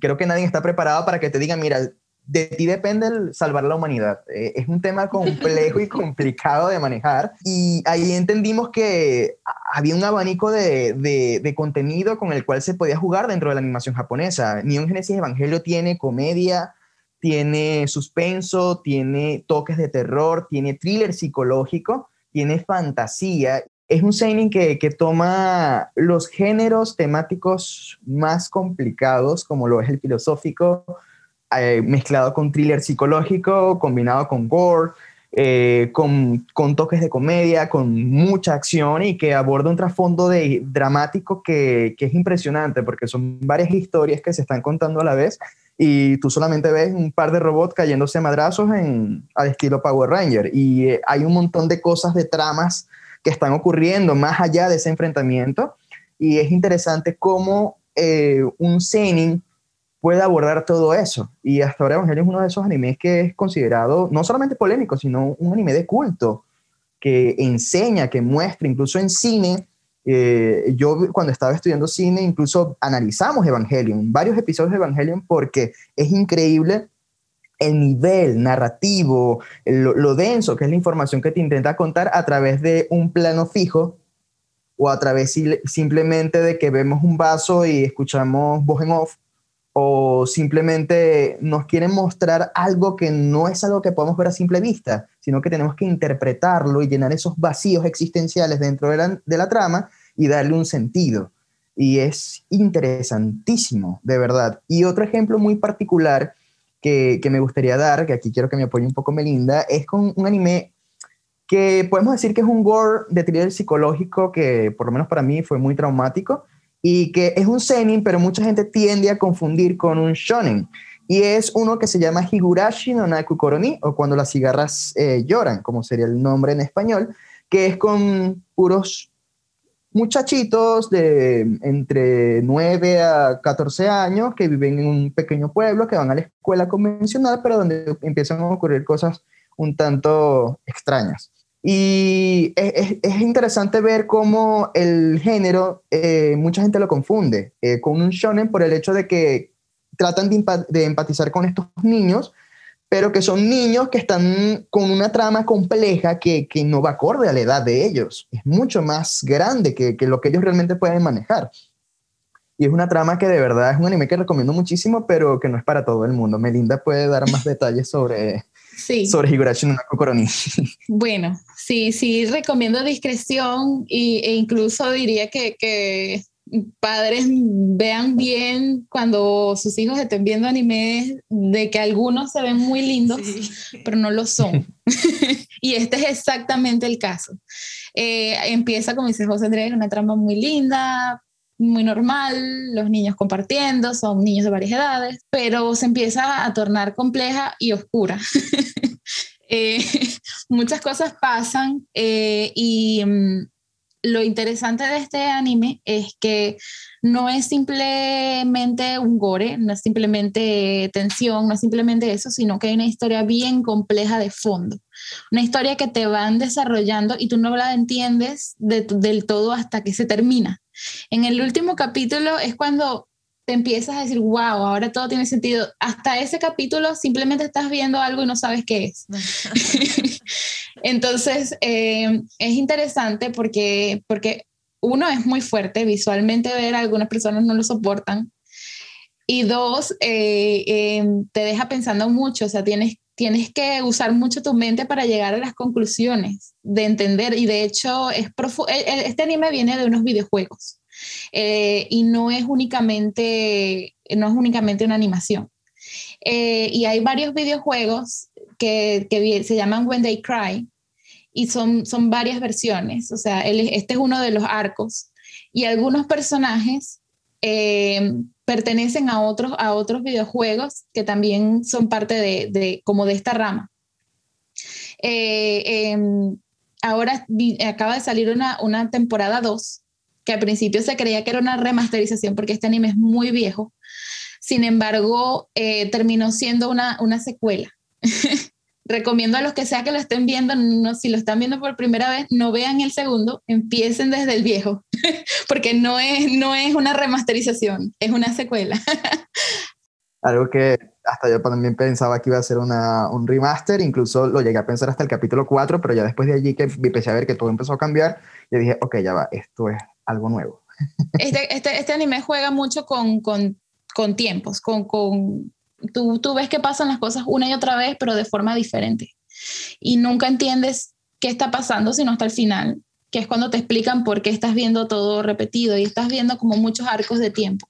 creo que nadie está preparado para que te diga, mira, de ti depende el salvar la humanidad. Eh, es un tema complejo y *laughs* complicado de manejar. Y ahí entendimos que había un abanico de, de- de contenido con el cual se podía jugar dentro de la animación japonesa. Neon Genesis Evangelio tiene comedia, tiene suspenso, tiene toques de terror, tiene thriller psicológico, tiene fantasía. Es un seinen que, que toma los géneros temáticos más complicados, como lo es el filosófico, eh, mezclado con thriller psicológico, combinado con gore, eh, con, con toques de comedia, con mucha acción y que aborda un trasfondo de, dramático que, que es impresionante porque son varias historias que se están contando a la vez y tú solamente ves un par de robots cayéndose a madrazos en, al estilo Power Ranger. Y eh, hay un montón de cosas de tramas que están ocurriendo más allá de ese enfrentamiento. Y es interesante cómo eh, un seinen puede abordar todo eso. Y hasta ahora Evangelion es uno de esos animes que es considerado no solamente polémico, sino un anime de culto, que enseña, que muestra, incluso en cine. eh, yo cuando estaba estudiando cine, incluso analizamos Evangelion, varios episodios de Evangelion, porque es increíble el nivel narrativo, lo, denso que es la información que te intenta contar a través de un plano fijo o a través simplemente de que vemos un vaso y escuchamos voz off o simplemente nos quieren mostrar algo que no es algo que podemos ver a simple vista, sino que tenemos que interpretarlo y llenar esos vacíos existenciales dentro de la, de la trama y darle un sentido. Y es interesantísimo, de verdad. Y otro ejemplo muy particular que, que me gustaría dar, que aquí quiero que me apoye un poco Melinda, es con un anime que podemos decir que es un gore de thriller psicológico que por lo menos para mí fue muy traumático y que es un seinen, pero mucha gente tiende a confundir con un shonen. Y es uno que se llama Higurashi no Naku Koroni, o Cuando las cigarras eh, lloran, como sería el nombre en español, que es con puros muchachitos de entre 9 a 14 años que viven en un pequeño pueblo, que van a la escuela convencional, pero donde empiezan a ocurrir cosas un tanto extrañas. Y es, es, interesante ver cómo el género, eh, mucha gente lo confunde eh, con un shonen por el hecho de que tratan de, de, empatizar con estos niños, pero que son niños que están con una trama compleja que, que no va acorde a la edad de ellos. Es mucho más grande que, que lo que ellos realmente pueden manejar. Y es una trama que de verdad es un anime que recomiendo muchísimo, pero que no es para todo el mundo. Melinda puede dar más *laughs* detalles sobre, sí. sobre Higurashi no Koroni. Bueno, sí, sí, recomiendo discreción y, e incluso diría que, que, padres vean bien cuando sus hijos estén viendo animes de que algunos se ven muy lindos, sí. pero no lo son. *laughs* y este es exactamente el caso. Eh, empieza, como dice José Andrés, una trama muy linda, muy normal, los niños compartiendo, son niños de varias edades, pero se empieza a tornar compleja y oscura. *laughs* eh, *laughs* muchas cosas pasan eh, y um, lo interesante de este anime es que no es simplemente un gore, no es simplemente tensión, no es simplemente eso, sino que hay una historia bien compleja de fondo. Una historia que te van desarrollando y tú no la entiendes de, del todo hasta que se termina. En el último capítulo es cuando te empiezas a decir, wow, ahora todo tiene sentido. Hasta ese capítulo simplemente estás viendo algo y no sabes qué es. *laughs* Entonces, eh, es interesante porque, porque uno es muy fuerte, visualmente ver algunas personas no lo soportan. Y dos, eh, eh, te deja pensando mucho, o sea, tienes, tienes que usar mucho tu mente para llegar a las conclusiones, de entender. Y de hecho, es este anime viene de unos videojuegos. Eh, y no es únicamente, no es únicamente una animación. Eh, y hay varios videojuegos que, que, se llaman When They Cry y son, son varias versiones. O sea, este es uno de los arcos y algunos personajes eh, pertenecen a otros, a otros videojuegos que también son parte de, como de esta rama. Eh, eh, ahora acaba de salir una, una temporada 2 que al principio se creía que era una remasterización porque este anime es muy viejo. Sin embargo, eh, terminó siendo una, una secuela. *laughs* Recomiendo a los que sea que lo estén viendo, no, si lo están viendo por primera vez, no vean el segundo, empiecen desde el viejo, *laughs* porque no es, no es una remasterización, es una secuela. *laughs* Algo que hasta yo también pensaba que iba a ser una, un remaster, incluso lo llegué a pensar hasta el capítulo 4, pero ya después de allí que empecé a ver que todo empezó a cambiar, yo dije, ok, ya va, esto es algo nuevo. Este, este, este anime juega mucho con, con, con tiempos, con, con tú, tú ves que pasan las cosas una y otra vez, pero de forma diferente. Y nunca entiendes qué está pasando sino hasta el final, que es cuando te explican por qué estás viendo todo repetido y estás viendo como muchos arcos de tiempo.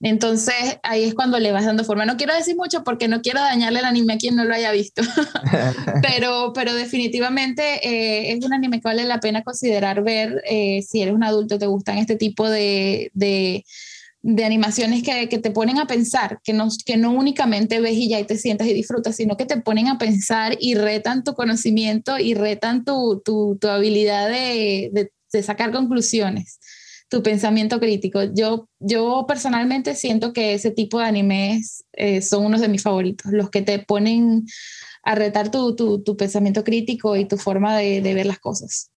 Entonces ahí es cuando le vas dando forma. No quiero decir mucho porque no quiero dañarle el anime a quien no lo haya visto, *laughs* pero, pero definitivamente eh, es un anime que vale la pena considerar ver eh, si eres un adulto, te gustan este tipo de, de, de animaciones que, que, te ponen a pensar, que no, que no únicamente ves y ya y te sientas y disfrutas, sino que te ponen a pensar y retan tu conocimiento y retan tu, tu, tu habilidad de, de, sacar conclusiones tu pensamiento crítico. Yo, yo personalmente siento que ese tipo de animes eh, son unos de mis favoritos, los que te ponen a retar tu, tu, tu pensamiento crítico y tu forma de, de, ver las cosas.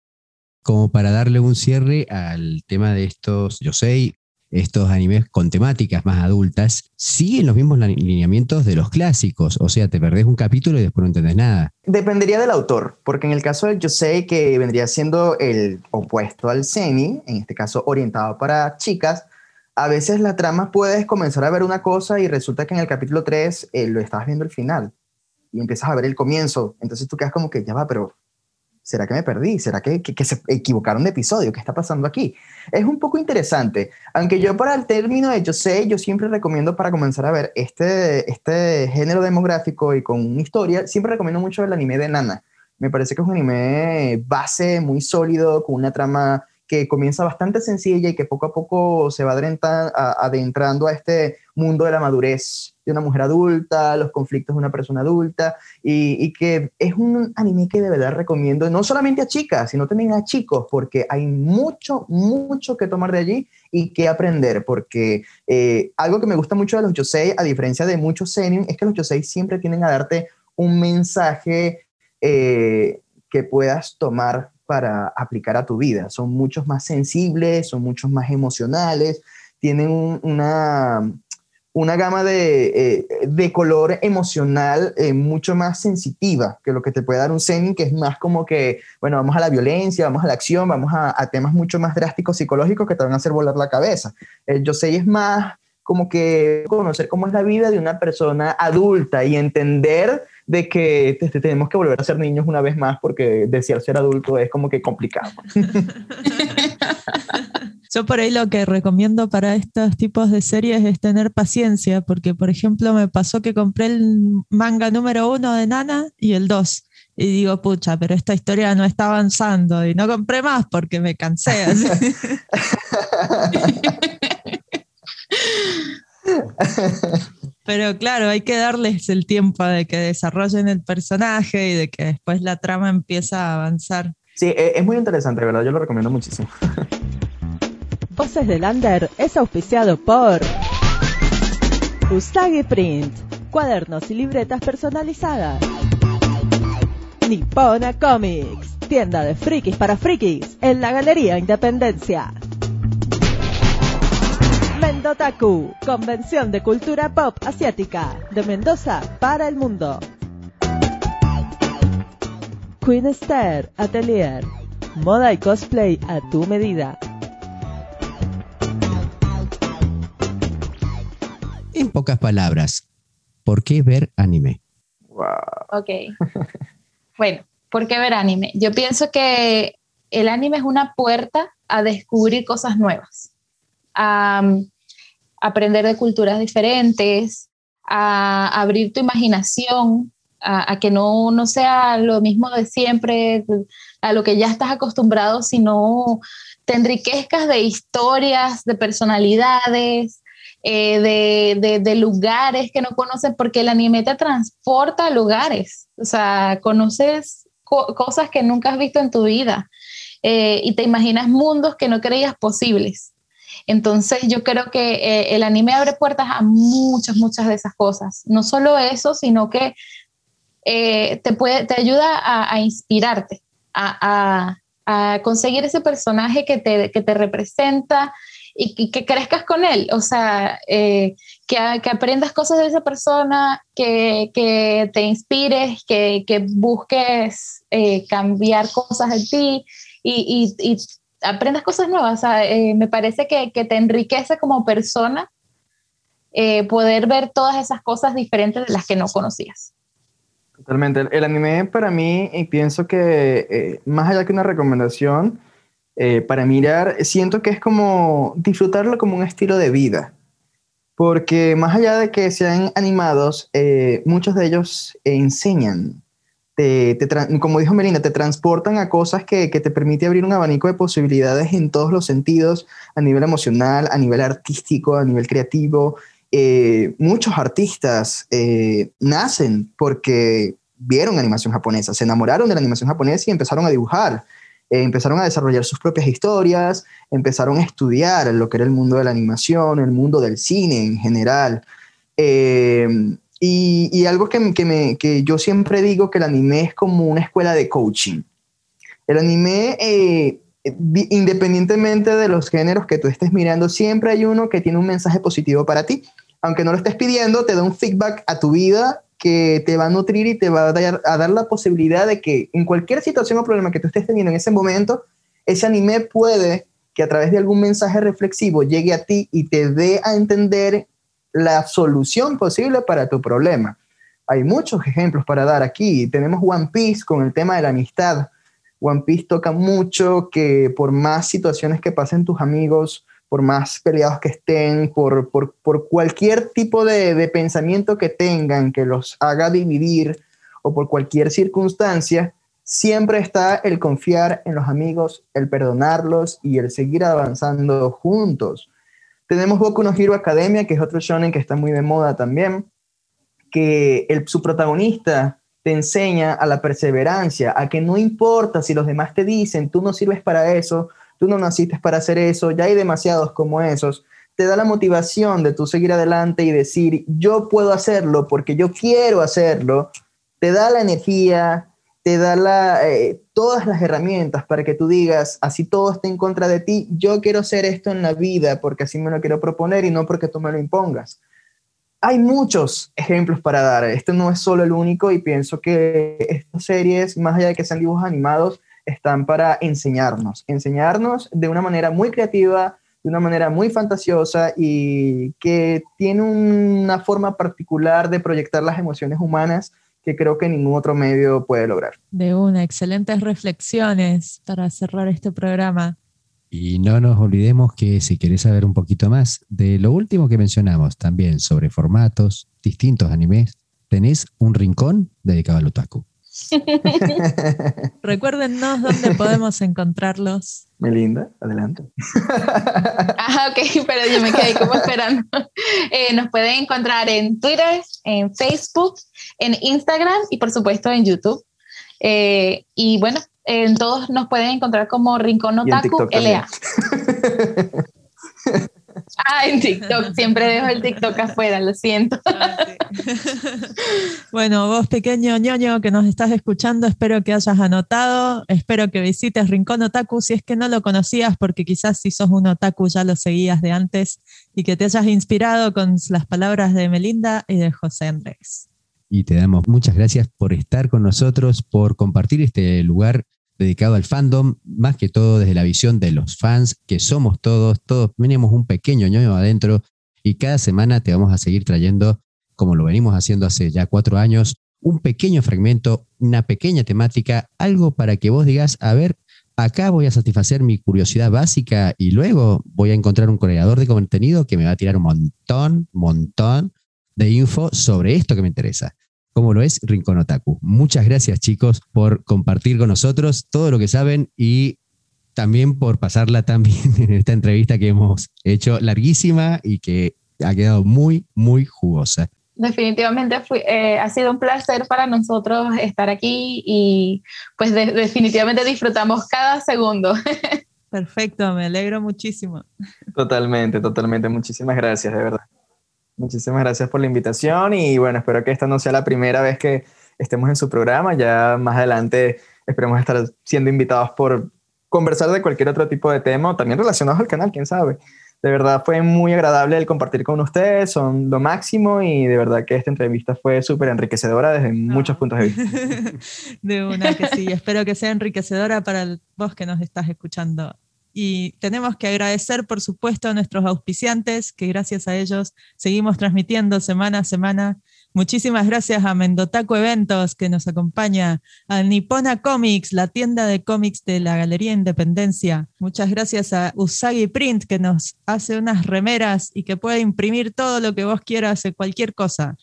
Como para darle un cierre al tema de estos, yo sé, estos animes con temáticas más adultas, siguen los mismos lineamientos de los clásicos. O sea, te perdés un capítulo y después no entendés nada. Dependería del autor, porque en el caso del Yosei, que vendría siendo el opuesto al Semi, en este caso orientado para chicas, a veces la trama puedes comenzar a ver una cosa y resulta que en el capítulo 3 eh, lo estás viendo al final y empiezas a ver el comienzo. Entonces tú quedas como que ya va, pero ¿Será que me perdí? ¿Será que, que, que, se equivocaron de episodio? ¿Qué está pasando aquí? Es un poco interesante. Aunque yo para el término de yo sé, yo siempre recomiendo para comenzar a ver este, este género demográfico y con una historia, siempre recomiendo mucho el anime de Nana. Me parece que es un anime base muy sólido, con una trama que comienza bastante sencilla y que poco a poco se va adentrando a este mundo de la madurez una mujer adulta, los conflictos de una persona adulta, y, que es un anime que de verdad recomiendo, no solamente a chicas, sino también a chicos, porque hay mucho, mucho que tomar de allí y que aprender, porque eh, algo que me gusta mucho de los Yosei, a diferencia de muchos seinen, es que los Yosei siempre tienden a darte un mensaje eh, que puedas tomar para aplicar a tu vida. Son muchos más sensibles, son muchos más emocionales, tienen un- una, una gama de, eh, de color emocional eh, mucho más sensitiva que lo que te puede dar un seinen, que es más como que, bueno, vamos a la violencia, vamos a la acción, vamos a, temas mucho más drásticos psicológicos que te van a hacer volar la cabeza. El Yosei es más como que conocer cómo es la vida de una persona adulta y entender de que te- te- tenemos que volver a ser niños una vez más porque desear ser adulto es como que complicado. *laughs* Yo por ahí lo que recomiendo para estos tipos de series es tener paciencia, porque por ejemplo me pasó que compré el manga número uno de Nana y el dos. Y digo, pucha, pero esta historia no está avanzando y no compré más porque me cansé. *laughs* *laughs* Pero claro, hay que darles el tiempo de que desarrollen el personaje y de que después la trama empieza a avanzar. Sí, e- es muy interesante, de verdad, yo lo recomiendo muchísimo. *laughs* Voces del Under es auspiciado por Usagi Print, cuadernos y libretas personalizadas. Nippona Comics, tienda de frikis para frikis, en la Galería Independencia. Mendotaku, convención de cultura pop asiática, de Mendoza para el mundo. Queen Esther Atelier, moda y cosplay a tu medida. En pocas palabras, ¿por qué ver anime? Ok. *laughs* bueno, ¿por qué ver anime? Yo pienso que el anime es una puerta a descubrir cosas nuevas, a um, aprender de culturas diferentes, a abrir tu imaginación, a, a que no, no sea lo mismo de siempre, a lo que ya estás acostumbrado, sino te enriquezcas de historias, de personalidades, eh, de, de- lugares que no conoces, porque el anime te transporta a lugares, o sea, conoces co- cosas que nunca has visto en tu vida eh, y te imaginas mundos que no creías posibles. Entonces yo creo que eh, el anime abre puertas a muchas, muchas de esas cosas. No solo eso, sino que te, puede, te ayuda a, a inspirarte, a, a- a conseguir ese personaje que te, que te representa y que, crezcas con él. O sea, eh, que, que aprendas cosas de esa persona, que, que te inspires, que, que busques eh, cambiar cosas en ti y, y- y aprendas cosas nuevas. O sea, eh, me parece que, que te enriquece como persona eh, poder ver todas esas cosas diferentes de las que no conocías. Totalmente. El, el anime para mí, y pienso que eh, más allá que una recomendación, eh, para mirar, siento que es como disfrutarlo como un estilo de vida. Porque más allá de que sean animados, eh, muchos de ellos enseñan. Te, como dijo Melina, te transportan a cosas que, te permite abrir un abanico de posibilidades en todos los sentidos, a nivel emocional, a nivel artístico, a nivel creativo. Eh, muchos artistas nacen porque vieron animación japonesa, se enamoraron de la animación japonesa y empezaron a dibujar. Eh, empezaron a desarrollar sus propias historias, empezaron a estudiar lo que era el mundo de la animación, el mundo del cine en general. Eh, y, algo que, que me- que yo siempre digo que el anime es como una escuela de coaching. El anime, eh, di- independientemente de los géneros que tú estés mirando, siempre hay uno que tiene un mensaje positivo para ti. Aunque no lo estés pidiendo, te da un feedback a tu vida que te va a nutrir y te va a dar, a dar la posibilidad de que en cualquier situación o problema que tú estés teniendo en ese momento, ese anime puede que a través de algún mensaje reflexivo llegue a ti y te dé a entender la solución posible para tu problema. Hay muchos ejemplos para dar aquí. Tenemos One Piece con el tema de la amistad. One Piece toca mucho que por más situaciones que pasen tus amigos, por más peleados que estén, por, por, por cualquier tipo de, de pensamiento que tengan que los haga dividir o por cualquier circunstancia, siempre está el confiar en los amigos, el perdonarlos y el seguir avanzando juntos. Tenemos Boku no Hero Academia, que es otro shonen que está muy de moda también, que el, su protagonista te enseña a la perseverancia, a que no importa si los demás te dicen, tú no sirves para eso, tú no naciste para hacer eso, ya hay demasiados como esos, te da la motivación de tú seguir adelante y decir, yo puedo hacerlo porque yo quiero hacerlo, te da la energía, te da la, eh, todas las herramientas para que tú digas, así todo está en contra de ti, yo quiero hacer esto en la vida porque así me lo quiero proponer y no porque tú me lo impongas. Hay muchos ejemplos para dar, este no es solo el único y pienso que estas series, más allá de que sean dibujos animados, están para enseñarnos, enseñarnos de una manera muy creativa, de una manera muy fantasiosa y que tiene una forma particular de proyectar las emociones humanas que creo que ningún otro medio puede lograr. De una, excelentes reflexiones para cerrar este programa. Y no nos olvidemos que si querés saber un poquito más de lo último que mencionamos, también sobre formatos, distintos animes, tenés un rincón dedicado al otaku. *laughs* Recuérdennos dónde podemos encontrarlos. Melinda, adelante. *laughs* Ah, ok, pero yo me quedé como esperando. Eh, nos pueden encontrar en Twitter, en Facebook, en Instagram y por supuesto en YouTube. Eh, y bueno, en todos nos pueden encontrar como Rincón Otaku LA. *laughs* Ah, en TikTok, siempre dejo el TikTok afuera, lo siento. Ah, *laughs* bueno, vos pequeño ñoño que nos estás escuchando, espero que hayas anotado, espero que visites Rincón Otaku si es que no lo conocías, porque quizás si sos un otaku ya lo seguías de antes y que te hayas inspirado con las palabras de Melinda y de José Andrés. Y te damos muchas gracias por estar con nosotros, por compartir este lugar dedicado al fandom, más que todo desde la visión de los fans, que somos todos, todos tenemos un pequeño ñoño adentro y cada semana te vamos a seguir trayendo, como lo venimos haciendo hace ya cuatro años, un pequeño fragmento, una pequeña temática, algo para que vos digas, a ver, acá voy a satisfacer mi curiosidad básica y luego voy a encontrar un creador de contenido que me va a tirar un montón, montón de info sobre esto que me interesa como lo es Rincón Otaku. Muchas gracias chicos por compartir con nosotros todo lo que saben y también por pasarla también *laughs* en esta entrevista que hemos hecho larguísima y que ha quedado muy, muy jugosa. Definitivamente eh, ha sido un placer para nosotros estar aquí y pues definitivamente disfrutamos cada segundo. *laughs* Perfecto, me alegro muchísimo. Totalmente, totalmente. Muchísimas gracias, de verdad. Muchísimas gracias por la invitación y bueno, espero que esta no sea la primera vez que estemos en su programa. Ya más adelante esperemos estar siendo invitados por conversar de cualquier otro tipo de tema, también relacionados al canal, quién sabe. De verdad fue muy agradable el compartir con ustedes, son lo máximo y de verdad que esta entrevista fue súper enriquecedora desde muchos puntos de vista. *laughs* de una que sí, espero que sea enriquecedora para vos que nos estás escuchando y tenemos que agradecer, por supuesto, a nuestros auspiciantes, que gracias a ellos seguimos transmitiendo semana a semana. Muchísimas gracias a Mendotaco Eventos, que nos acompaña, a Nipona Comics, la tienda de cómics de la Galería Independencia. Muchas gracias a Usagi Print, que nos hace unas remeras y que puede imprimir todo lo que vos quieras de cualquier cosa.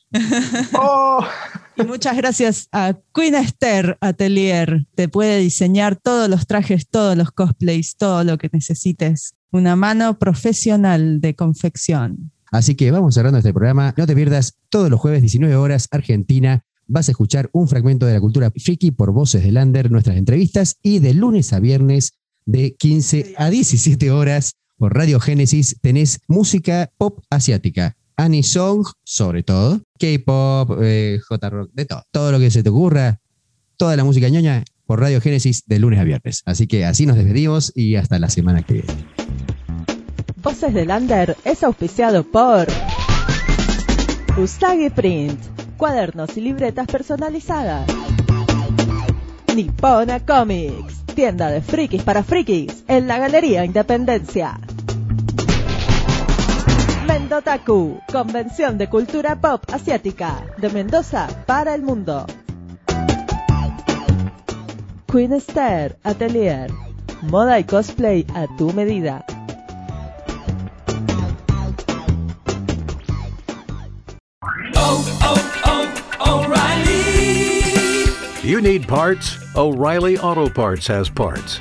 Oh. *laughs* Y muchas gracias a Queen Esther Atelier. Te puede diseñar todos los trajes, todos los cosplays, todo lo que necesites. Una mano profesional de confección. Así que vamos cerrando este programa. No te pierdas todos los jueves 19 horas Argentina. Vas a escuchar un fragmento de la cultura friki por Voces de Lander, nuestras entrevistas y de lunes a viernes de 15 a 17 horas por Radio Génesis tenés música pop asiática Anisong, sobre todo, K-pop, eh, J-rock, de todo. Todo lo que se te ocurra, toda la música ñoña por Radio Génesis de lunes a viernes. Así que así nos despedimos y hasta la semana que viene. Voces de Lander es auspiciado por Usagi Print, cuadernos y libretas personalizadas. Nippona Comics, tienda de frikis para frikis en la Galería Independencia. Mendotaku, Convención de Cultura Pop Asiática, de Mendoza para el mundo. Queen Esther Atelier, moda y cosplay a tu medida. you need parts, O'Reilly Auto Parts has parts.